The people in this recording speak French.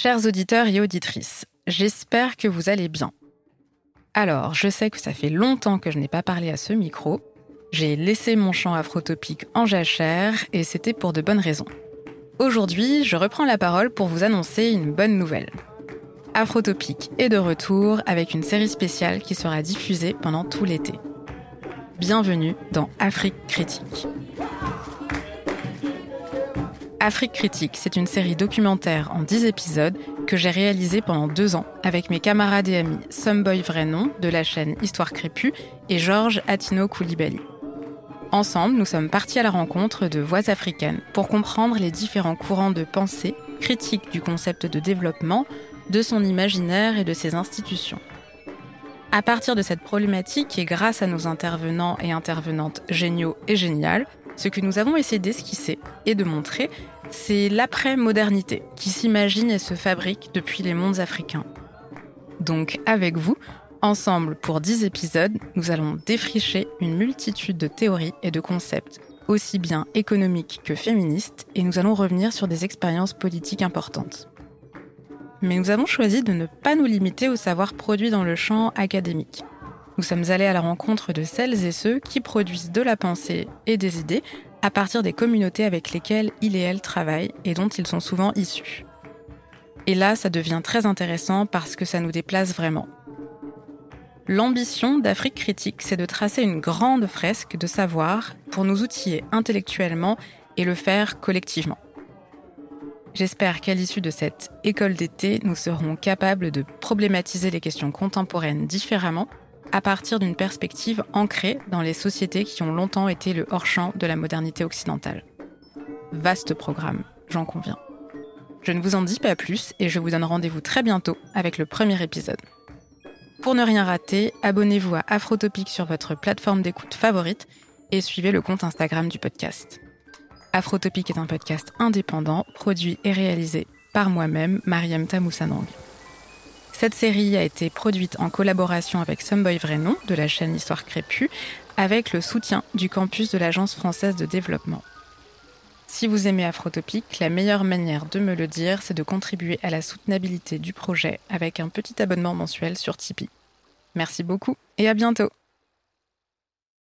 Chers auditeurs et auditrices, j'espère que vous allez bien. Alors, je sais que ça fait longtemps que je n'ai pas parlé à ce micro. J'ai laissé mon chant afrotopique en jachère et c'était pour de bonnes raisons. Aujourd'hui, je reprends la parole pour vous annoncer une bonne nouvelle. Afrotopique est de retour avec une série spéciale qui sera diffusée pendant tout l'été. Bienvenue dans Afrique Critique. Afrique Critique, c'est une série documentaire en 10 épisodes que j'ai réalisée pendant deux ans avec mes camarades et amis Someboy Vrenon de la chaîne Histoire Crépue et Georges Atino Koulibaly. Ensemble, nous sommes partis à la rencontre de voix africaines pour comprendre les différents courants de pensée critiques du concept de développement, de son imaginaire et de ses institutions. À partir de cette problématique et grâce à nos intervenants et intervenantes géniaux et géniales, ce que nous avons essayé d'esquisser et de montrer, c'est l'après-modernité qui s'imagine et se fabrique depuis les mondes africains. Donc avec vous, ensemble pour 10 épisodes, nous allons défricher une multitude de théories et de concepts, aussi bien économiques que féministes, et nous allons revenir sur des expériences politiques importantes. Mais nous avons choisi de ne pas nous limiter au savoir produit dans le champ académique. Nous sommes allés à la rencontre de celles et ceux qui produisent de la pensée et des idées à partir des communautés avec lesquelles ils et elles travaillent et dont ils sont souvent issus. Et là, ça devient très intéressant parce que ça nous déplace vraiment. L'ambition d'Afrique Critique, c'est de tracer une grande fresque de savoir pour nous outiller intellectuellement et le faire collectivement. J'espère qu'à l'issue de cette école d'été, nous serons capables de problématiser les questions contemporaines différemment à partir d'une perspective ancrée dans les sociétés qui ont longtemps été le hors-champ de la modernité occidentale. Vaste programme, j'en conviens. Je ne vous en dis pas plus et je vous donne rendez-vous très bientôt avec le premier épisode. Pour ne rien rater, abonnez-vous à Afrotopic sur votre plateforme d'écoute favorite et suivez le compte Instagram du podcast. Afrotopic est un podcast indépendant, produit et réalisé par moi-même, Mariam Tamoussanang. Cette série a été produite en collaboration avec Someboy Vrenon de la chaîne Histoire Crépue, avec le soutien du campus de l'Agence française de développement. Si vous aimez Afrotopic, la meilleure manière de me le dire, c'est de contribuer à la soutenabilité du projet avec un petit abonnement mensuel sur Tipeee. Merci beaucoup et à bientôt